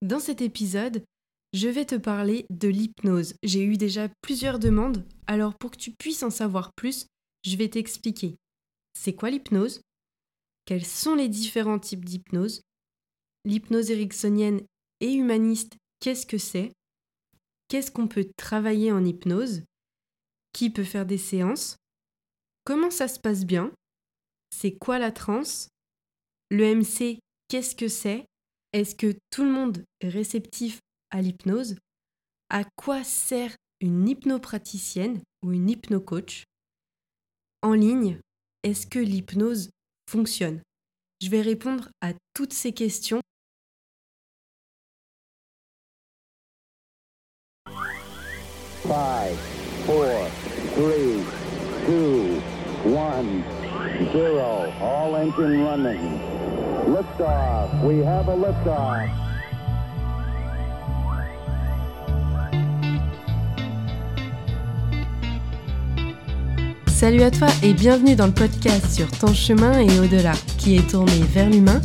Dans cet épisode, je vais te parler de l'hypnose. J'ai eu déjà plusieurs demandes, alors pour que tu puisses en savoir plus, je vais t'expliquer. C'est quoi l'hypnose? Quels sont les différents types d'hypnose? L'hypnose ericksonienne et humaniste, qu'est-ce que c'est? Qu'est-ce qu'on peut travailler en hypnose? Qui peut faire des séances? Comment ça se passe bien? C'est quoi la transe? Le MC, qu'est-ce que c'est? Est-ce que tout le monde est réceptif à l'hypnose? À quoi sert une hypnopraticienne ou une hypnocoach? En ligne, est-ce que l'hypnose fonctionne? Je vais répondre à toutes ces questions. Five, four, three, two, one, zero. All engine running. Liftoff. Salut à toi et bienvenue dans le podcast sur ton chemin et au-delà, qui est tourné vers l'humain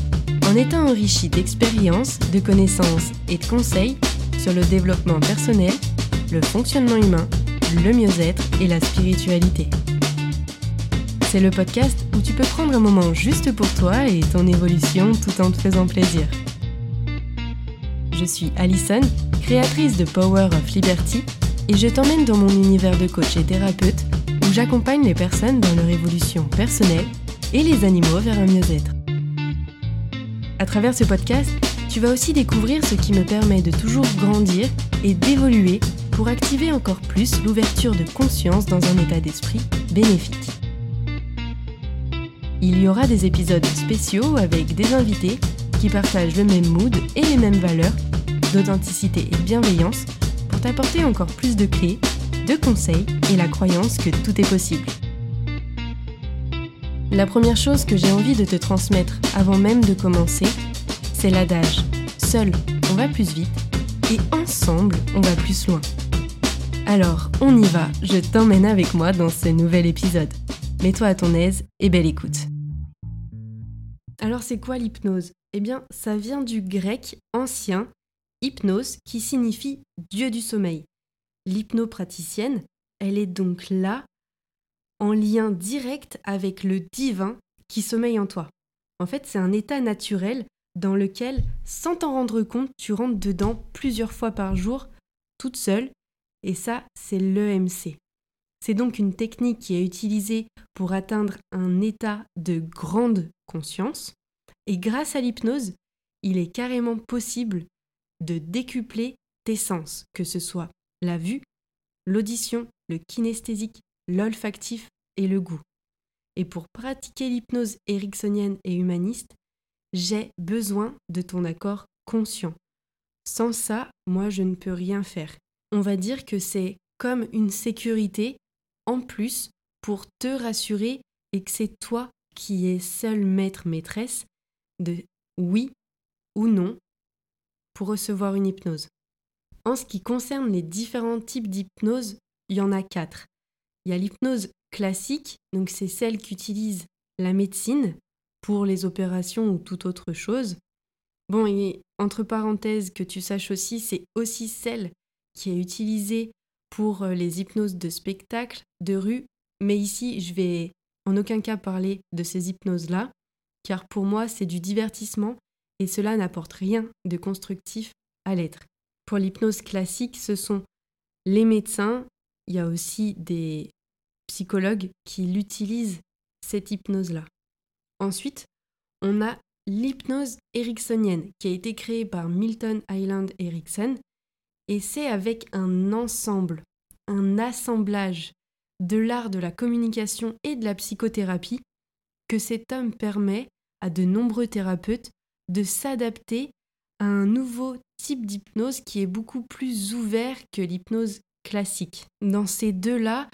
en étant enrichi d'expériences, de connaissances et de conseils sur le développement personnel, le fonctionnement humain, le mieux-être et la spiritualité. C'est le podcast où tu peux prendre un moment juste pour toi et ton évolution tout en te faisant plaisir. Je suis Alison, créatrice de Power of Liberty, et je t'emmène dans mon univers de coach et thérapeute où j'accompagne les personnes dans leur évolution personnelle et les animaux vers un mieux-être. À travers ce podcast, tu vas aussi découvrir ce qui me permet de toujours grandir et d'évoluer pour activer encore plus l'ouverture de conscience dans un état d'esprit bénéfique. Il y aura des épisodes spéciaux avec des invités qui partagent le même mood et les mêmes valeurs d'authenticité et de bienveillance pour t'apporter encore plus de clés, de conseils et la croyance que tout est possible. La première chose que j'ai envie de te transmettre avant même de commencer, c'est l'adage Seul, on va plus vite et ensemble, on va plus loin. Alors, on y va, je t'emmène avec moi dans ce nouvel épisode. Mets-toi à ton aise et belle écoute. Alors, c'est quoi l'hypnose? Eh bien, ça vient du grec ancien hypnos qui signifie Dieu du sommeil. L'hypnopraticienne, elle est donc là en lien direct avec le divin qui sommeille en toi. En fait, c'est un état naturel dans lequel, sans t'en rendre compte, tu rentres dedans plusieurs fois par jour, toute seule, et ça, c'est l'EMC. C'est donc une technique qui est utilisée pour atteindre un état de grande conscience, et grâce à l'hypnose, il est carrément possible de décupler tes sens, que ce soit la vue, l'audition, le kinesthésique, l'olfactif et le goût. Et pour pratiquer l'hypnose ericksonienne et humaniste, j'ai besoin de ton accord conscient. Sans ça, moi, je ne peux rien faire. On va dire que c'est comme une sécurité en plus pour te rassurer et que c'est toi qui es seul maître maîtresse de oui ou non pour recevoir une hypnose. En ce qui concerne les différents types d'hypnose, il y en a quatre. Il y a l'hypnose classique, donc c'est celle qu'utilise la médecine pour les opérations ou toute autre chose. Bon, et entre parenthèses, que tu saches aussi, c'est aussi celle qui est utilisée pour euh, les hypnoses de spectacle, de rue, mais ici, je vais en aucun cas parler de ces hypnoses-là, car pour moi, c'est du divertissement et cela n'apporte rien de constructif à l'être. Pour l'hypnose classique, ce sont les médecins, il y a aussi des psychologues qui l'utilisent, cette hypnose-là. Ensuite, on a l'hypnose ericksonienne qui a été créée par Milton Island Erickson et c'est avec un ensemble, un assemblage de l'art de la communication et de la psychothérapie que cet homme permet à de nombreux thérapeutes de s'adapter à un nouveau type d'hypnose qui est beaucoup plus ouvert que l'hypnose classique. Dans ces deux-là,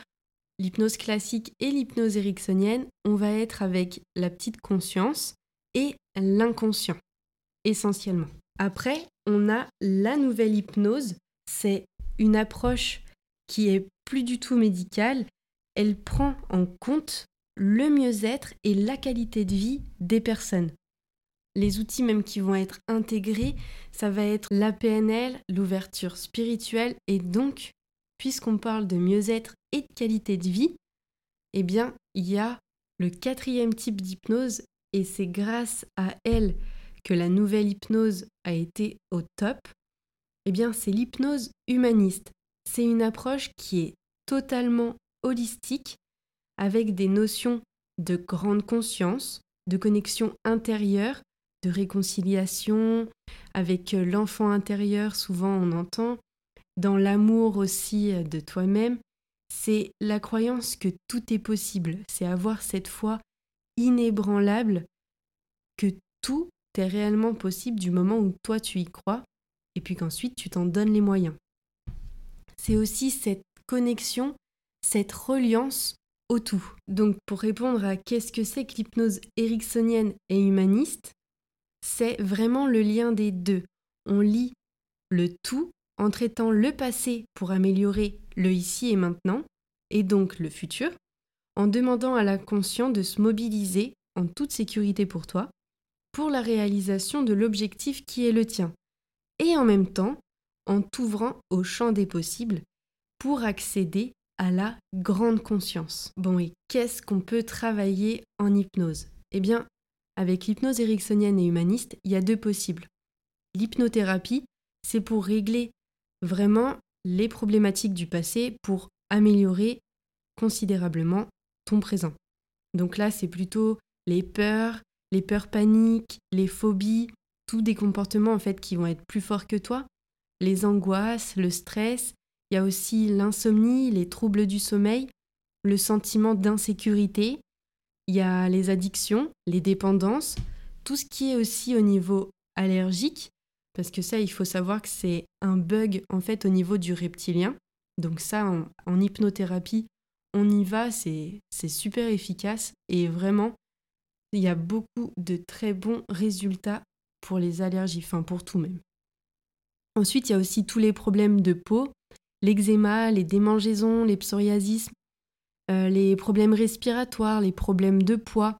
l'hypnose classique et l'hypnose ericksonienne, on va être avec la petite conscience et l'inconscient, essentiellement. Après, on a la nouvelle hypnose, c'est une approche qui est plus du tout médicale, elle prend en compte le mieux-être et la qualité de vie des personnes. Les outils même qui vont être intégrés, ça va être la PNL, l'ouverture spirituelle, et donc, puisqu'on parle de mieux-être et de qualité de vie, eh bien, il y a le quatrième type d'hypnose, et c'est grâce à elle que la nouvelle hypnose a été au top. Eh bien, c'est l'hypnose humaniste. C'est une approche qui est totalement holistique, avec des notions de grande conscience, de connexion intérieure, de réconciliation avec l'enfant intérieur, souvent on entend, dans l'amour aussi de toi-même, c'est la croyance que tout est possible, c'est avoir cette foi inébranlable que tout est réellement possible du moment où toi tu y crois, et puis qu'ensuite tu t'en donnes les moyens. C'est aussi cette connexion, cette reliance au tout. Donc pour répondre à qu'est-ce que c'est que l'hypnose ericksonienne et humaniste, c'est vraiment le lien des deux. On lit le tout en traitant le passé pour améliorer le ici et maintenant, et donc le futur, en demandant à la conscience de se mobiliser en toute sécurité pour toi, pour la réalisation de l'objectif qui est le tien, et en même temps en t'ouvrant au champ des possibles pour accéder à la grande conscience. Bon, et qu'est-ce qu'on peut travailler en hypnose? Eh bien, avec l'hypnose ericksonienne et humaniste, il y a deux possibles. L'hypnothérapie, c'est pour régler vraiment les problématiques du passé pour améliorer considérablement ton présent. Donc là, c'est plutôt les peurs, les peurs paniques, les phobies, tous des comportements en fait qui vont être plus forts que toi, les angoisses, le stress, il y a aussi l'insomnie, les troubles du sommeil, le sentiment d'insécurité, il y a les addictions, les dépendances, tout ce qui est aussi au niveau allergique, parce que ça, il faut savoir que c'est un bug en fait au niveau du reptilien. Donc ça, en, hypnothérapie, on y va, c'est super efficace et vraiment, il y a beaucoup de très bons résultats pour les allergies, enfin pour tout même. Ensuite, il y a aussi tous les problèmes de peau, l'eczéma, les démangeaisons, les psoriasis, euh, les problèmes respiratoires, les problèmes de poids,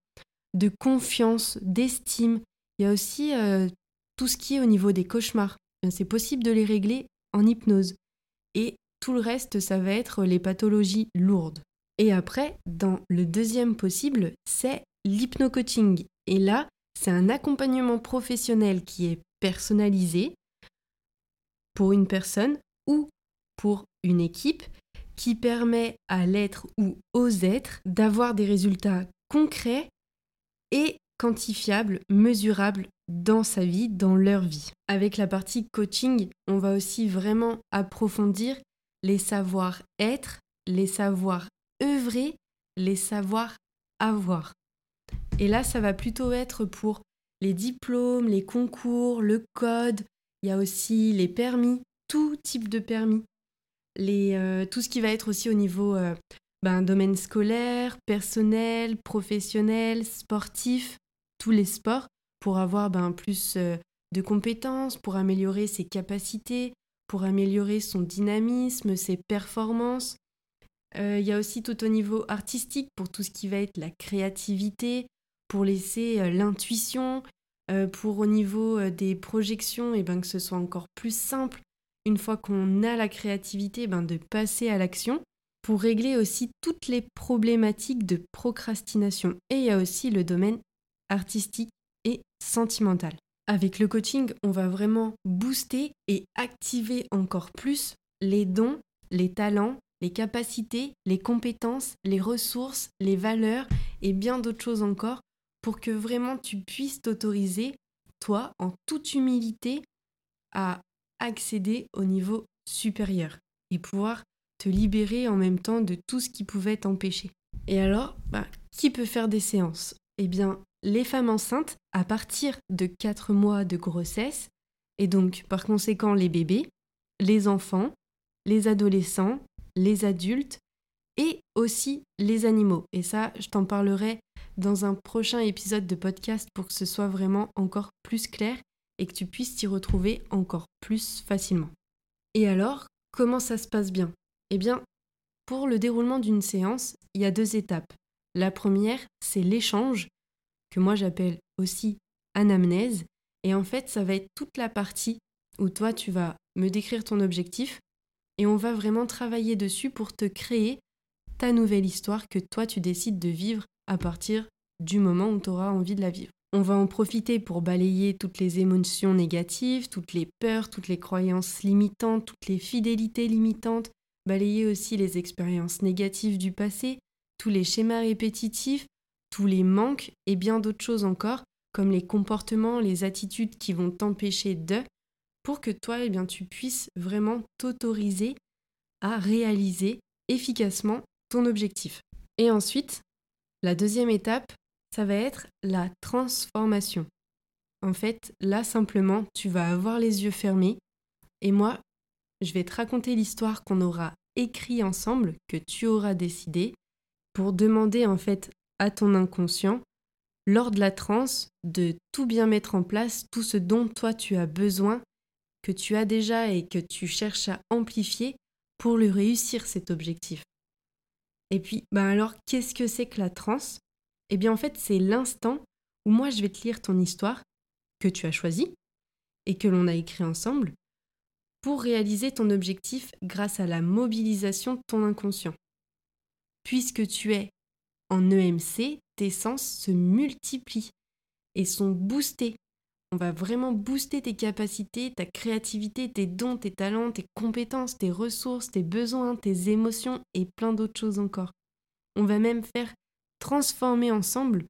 de confiance, d'estime. Il y a aussi euh, tout ce qui est au niveau des cauchemars. C'est possible de les régler en hypnose. Et tout le reste, ça va être les pathologies lourdes. Et après, dans le deuxième possible, c'est l'hypno-coaching. Et là, c'est un accompagnement professionnel qui est personnalisé pour une personne ou pour une équipe qui permet à l'être ou aux êtres d'avoir des résultats concrets et quantifiables, mesurables dans sa vie, dans leur vie. Avec la partie coaching, on va aussi vraiment approfondir les savoir-être, les savoir-œuvrer, les savoir-avoir. Et là, ça va plutôt être pour les diplômes, les concours, le code, il y a aussi les permis, tout type de permis euh, tout ce qui va être aussi au niveau euh, ben, domaine scolaire, personnel, professionnel, sportif, tous les sports, pour avoir ben, plus euh, de compétences, pour améliorer ses capacités, pour améliorer son dynamisme, ses performances. Il y a aussi tout au niveau artistique pour tout ce qui va être la créativité, pour laisser l'intuition, pour au niveau des projections, et ben, que ce soit encore plus simple une fois qu'on a la créativité, ben de passer à l'action pour régler aussi toutes les problématiques de procrastination. Et il y a aussi le domaine artistique et sentimental. Avec le coaching, on va vraiment booster et activer encore plus les dons, les talents, les capacités, les compétences, les ressources, les valeurs et bien d'autres choses encore pour que vraiment tu puisses t'autoriser, toi, en toute humilité, à accéder au niveau supérieur et pouvoir te libérer en même temps de tout ce qui pouvait t'empêcher. Et alors, bah, qui peut faire des séances? Eh bien, les femmes enceintes à partir de 4 mois de grossesse, et donc par conséquent les bébés, les enfants, les adolescents, les adultes et aussi les animaux. Et ça, je t'en parlerai dans un prochain épisode de podcast pour que ce soit vraiment encore plus clair et que tu puisses t'y retrouver encore plus facilement. Et alors, comment ça se passe bien? Eh bien, pour le déroulement d'une séance, il y a deux étapes. La première, c'est l'échange, que moi j'appelle aussi anamnèse. Et en fait, ça va être toute la partie où toi, tu vas me décrire ton objectif et on va vraiment travailler dessus pour te créer ta nouvelle histoire que toi, tu décides de vivre à partir du moment où tu auras envie de la vivre. On va en profiter pour balayer toutes les émotions négatives, toutes les peurs, toutes les croyances limitantes, toutes les fidélités limitantes, balayer aussi les expériences négatives du passé, tous les schémas répétitifs, tous les manques et bien d'autres choses encore, comme les comportements, les attitudes qui vont t'empêcher de, pour que toi, eh bien, tu puisses vraiment t'autoriser à réaliser efficacement ton objectif. Et ensuite, la deuxième étape, ça va être la transformation. En fait, là simplement, tu vas avoir les yeux fermés et moi, je vais te raconter l'histoire qu'on aura écrit ensemble, que tu auras décidé, pour demander en fait à ton inconscient, lors de la transe, de tout bien mettre en place, tout ce dont toi tu as besoin, que tu as déjà et que tu cherches à amplifier pour le réussir cet objectif. Et puis, bah alors, qu'est-ce que c'est que la transe? Eh bien, en fait, c'est l'instant où moi je vais te lire ton histoire que tu as choisie et que l'on a écrit ensemble pour réaliser ton objectif grâce à la mobilisation de ton inconscient. Puisque tu es en EMC, tes sens se multiplient et sont boostés. On va vraiment booster tes capacités, ta créativité, tes dons, tes talents, tes compétences, tes ressources, tes besoins, tes émotions et plein d'autres choses encore. On va même faire transformer ensemble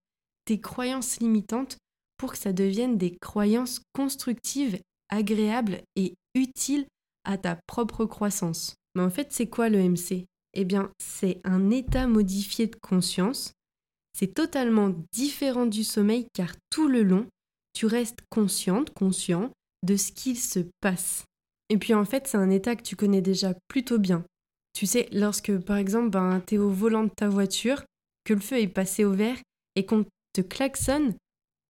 tes croyances limitantes pour que ça devienne des croyances constructives, agréables et utiles à ta propre croissance. Mais en fait, c'est quoi le MC Eh bien, c'est un état modifié de conscience. C'est totalement différent du sommeil car tout le long, tu restes consciente, conscient de ce qu'il se passe. Et puis en fait, c'est un état que tu connais déjà plutôt bien. Tu sais, lorsque par exemple, ben, tu es au volant de ta voiture, que le feu est passé au vert et qu'on te klaxonne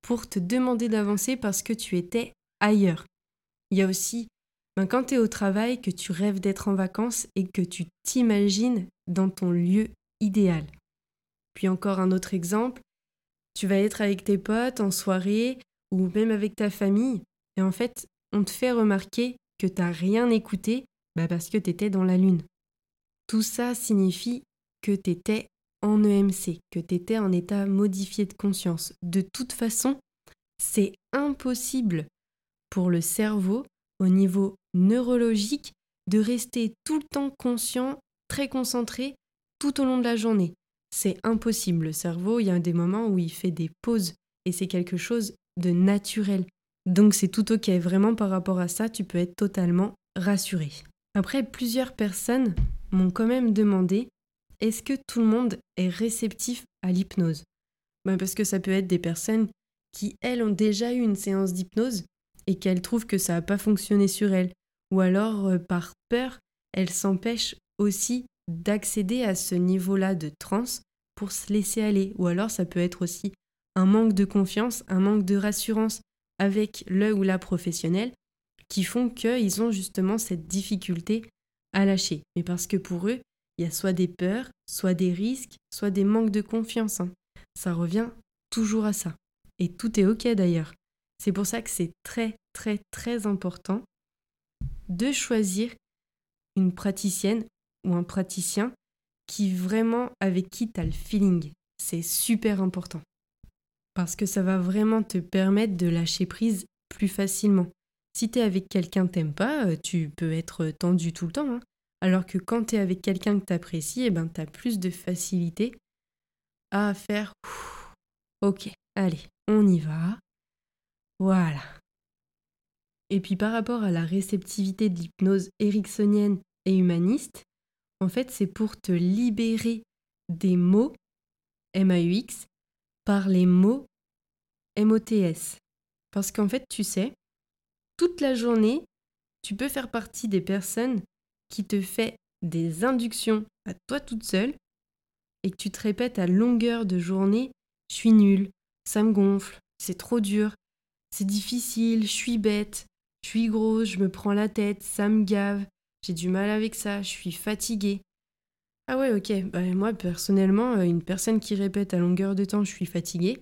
pour te demander d'avancer parce que tu étais ailleurs. Il y a aussi ben, quand tu es au travail, que tu rêves d'être en vacances et que tu t'imagines dans ton lieu idéal. Puis encore un autre exemple, tu vas être avec tes potes en soirée ou même avec ta famille et en fait, on te fait remarquer que tu n'as rien écouté bah parce que tu étais dans la lune. Tout ça signifie que tu étais en EMC, que tu étais en état modifié de conscience. De toute façon, c'est impossible pour le cerveau, au niveau neurologique, de rester tout le temps conscient, très concentré, tout au long de la journée. C'est impossible. Le cerveau, il y a des moments où il fait des pauses et c'est quelque chose de naturel. Donc c'est tout ok. Vraiment par rapport à ça, tu peux être totalement rassuré. Après, plusieurs personnes m'ont quand même demandé est-ce que tout le monde est réceptif à l'hypnose? Ben Parce que ça peut être des personnes qui, elles, ont déjà eu une séance d'hypnose et qu'elles trouvent que ça n'a pas fonctionné sur elles. Ou alors, euh, par peur, elles s'empêchent aussi d'accéder à ce niveau-là de transe pour se laisser aller. Ou alors, ça peut être aussi un manque de confiance, un manque de rassurance avec le ou la professionnelle qui font qu'ils ont justement cette difficulté à lâcher. Mais parce que pour eux, il y a soit des peurs, soit des risques, soit des manques de confiance. Hein. Ça revient toujours à ça. Et tout est OK d'ailleurs. C'est pour ça que c'est très très très important de choisir une praticienne ou un praticien qui vraiment avec qui tu as le feeling. C'est super important. Parce que ça va vraiment te permettre de lâcher prise plus facilement. Si tu es avec quelqu'un que t'aimes pas, euh, tu peux être tendu tout le temps. Hein. Alors que quand tu es avec quelqu'un que tu apprécies, eh ben, tu as plus de facilité à faire Ok, allez, on y va. Voilà. Et puis par rapport à la réceptivité de l'hypnose ericksonienne et humaniste, en fait, c'est pour te libérer des mots MAUX par les mots MOTS. Parce qu'en fait, tu sais, toute la journée, tu peux faire partie des personnes qui te fait des inductions à toi toute seule et que tu te répètes à longueur de journée je suis nulle, ça me gonfle, c'est trop dur, c'est difficile, je suis bête, je suis grosse, je me prends la tête, ça me gave, j'ai du mal avec ça, je suis fatiguée. Ah ouais, ok, bah, moi personnellement, euh, une personne qui répète à longueur de temps je suis fatiguée,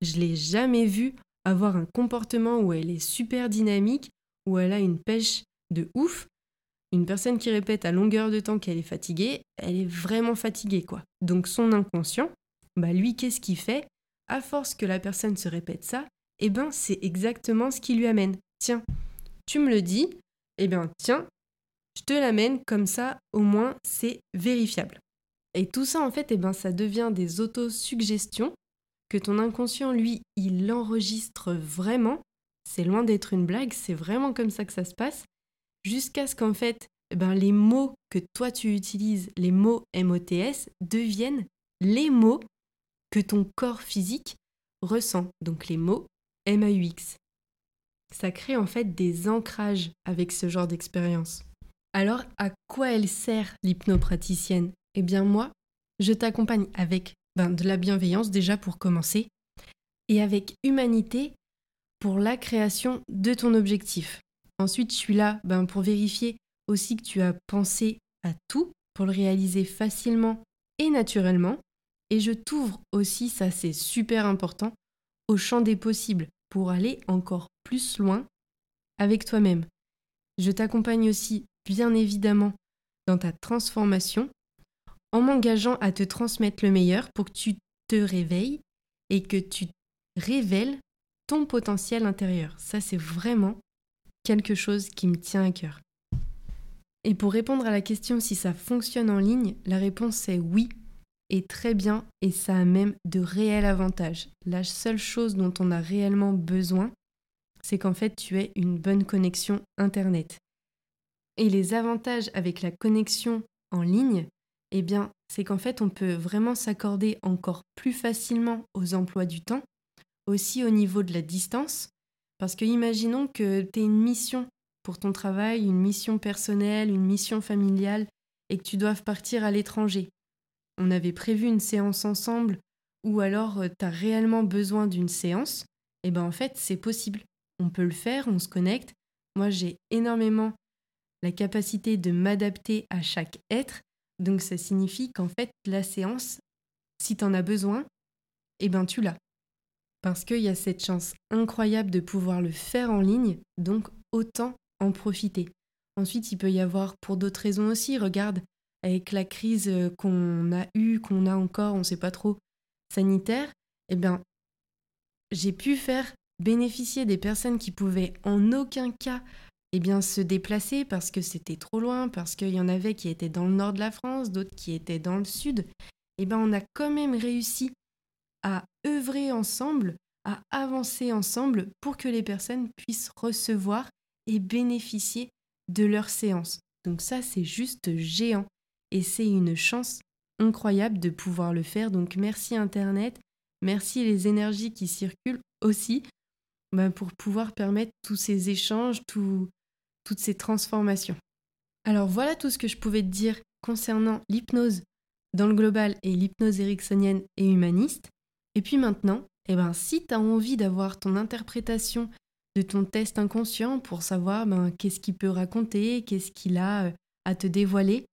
je l'ai jamais vue avoir un comportement où elle est super dynamique, où elle a une pêche de ouf, une personne qui répète à longueur de temps qu'elle est fatiguée, elle est vraiment fatiguée quoi. Donc son inconscient, bah lui qu'est-ce qu'il fait? À force que la personne se répète ça, eh ben c'est exactement ce qui lui amène. Tiens, tu me le dis, eh bien tiens, je te l'amène comme ça au moins c'est vérifiable. Et tout ça en fait, eh ben ça devient des autosuggestions que ton inconscient lui, il enregistre vraiment. C'est loin d'être une blague, c'est vraiment comme ça que ça se passe jusqu'à ce qu'en fait, eh ben, les mots que toi tu utilises, les mots MOTS, deviennent les mots que ton corps physique ressent, donc les mots MAUX. Ça crée en fait des ancrages avec ce genre d'expérience. Alors, à quoi elle sert l'hypnopraticienne? Eh bien moi, je t'accompagne avec ben, de la bienveillance déjà pour commencer, et avec humanité pour la création de ton objectif. Ensuite, je suis là ben, pour vérifier aussi que tu as pensé à tout pour le réaliser facilement et naturellement. Et je t'ouvre aussi, ça c'est super important, au champ des possibles pour aller encore plus loin avec toi-même. Je t'accompagne aussi, bien évidemment, dans ta transformation en m'engageant à te transmettre le meilleur pour que tu te réveilles et que tu révèles ton potentiel intérieur. Ça, c'est vraiment quelque chose qui me tient à cœur. Et pour répondre à la question si ça fonctionne en ligne, la réponse est oui, et très bien, et ça a même de réels avantages. La seule chose dont on a réellement besoin, c'est qu'en fait tu aies une bonne connexion Internet. Et les avantages avec la connexion en ligne, eh bien, c'est qu'en fait on peut vraiment s'accorder encore plus facilement aux emplois du temps, aussi au niveau de la distance, parce que imaginons que tu aies une mission pour ton travail, une mission personnelle, une mission familiale, et que tu doives partir à l'étranger. On avait prévu une séance ensemble, ou alors euh, tu as réellement besoin d'une séance, et eh bien en fait c'est possible. On peut le faire, on se connecte. Moi j'ai énormément la capacité de m'adapter à chaque être, donc ça signifie qu'en fait la séance, si tu en as besoin, eh ben tu l'as parce qu'il y a cette chance incroyable de pouvoir le faire en ligne, donc autant en profiter. Ensuite, il peut y avoir pour d'autres raisons aussi, regarde, avec la crise euh, qu'on a eue, qu'on a encore, on ne sait pas trop, sanitaire, eh bien, j'ai pu faire bénéficier des personnes qui pouvaient en aucun cas eh bien, se déplacer parce que c'était trop loin, parce qu'il y en avait qui étaient dans le nord de la France, d'autres qui étaient dans le sud, eh bien, on a quand même réussi à œuvrer ensemble, à avancer ensemble pour que les personnes puissent recevoir et bénéficier de leur séance. Donc ça, c'est juste géant et c'est une chance incroyable de pouvoir le faire. Donc merci Internet, merci les énergies qui circulent aussi bah, pour pouvoir permettre tous ces échanges, ces transformations. Alors voilà tout ce que je pouvais te dire concernant l'hypnose dans le global et l'hypnose ericksonienne et humaniste. Et puis maintenant, eh ben, si tu as envie d'avoir ton interprétation de ton test inconscient pour savoir ben, qu'est-ce qu'il peut raconter, qu'est-ce qu'il a euh, à te dévoiler,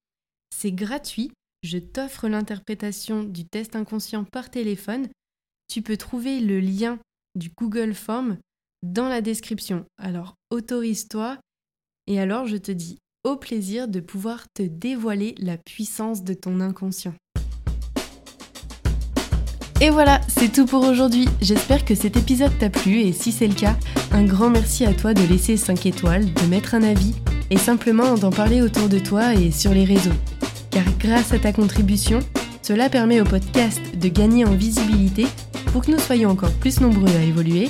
c'est gratuit. Je t'offre l'interprétation du test inconscient par téléphone. Tu peux trouver le lien du Google Form dans la description. Alors autorise-toi et alors je te dis au plaisir de pouvoir te dévoiler la puissance de ton inconscient. Et voilà, c'est tout pour aujourd'hui. J'espère que cet épisode t'a plu et si c'est le cas, un grand merci à toi de laisser 5 étoiles, de mettre un avis et simplement d'en parler autour de toi et sur les réseaux. Car grâce à ta contribution, cela permet au podcast de gagner en visibilité pour que nous soyons encore plus nombreux à évoluer.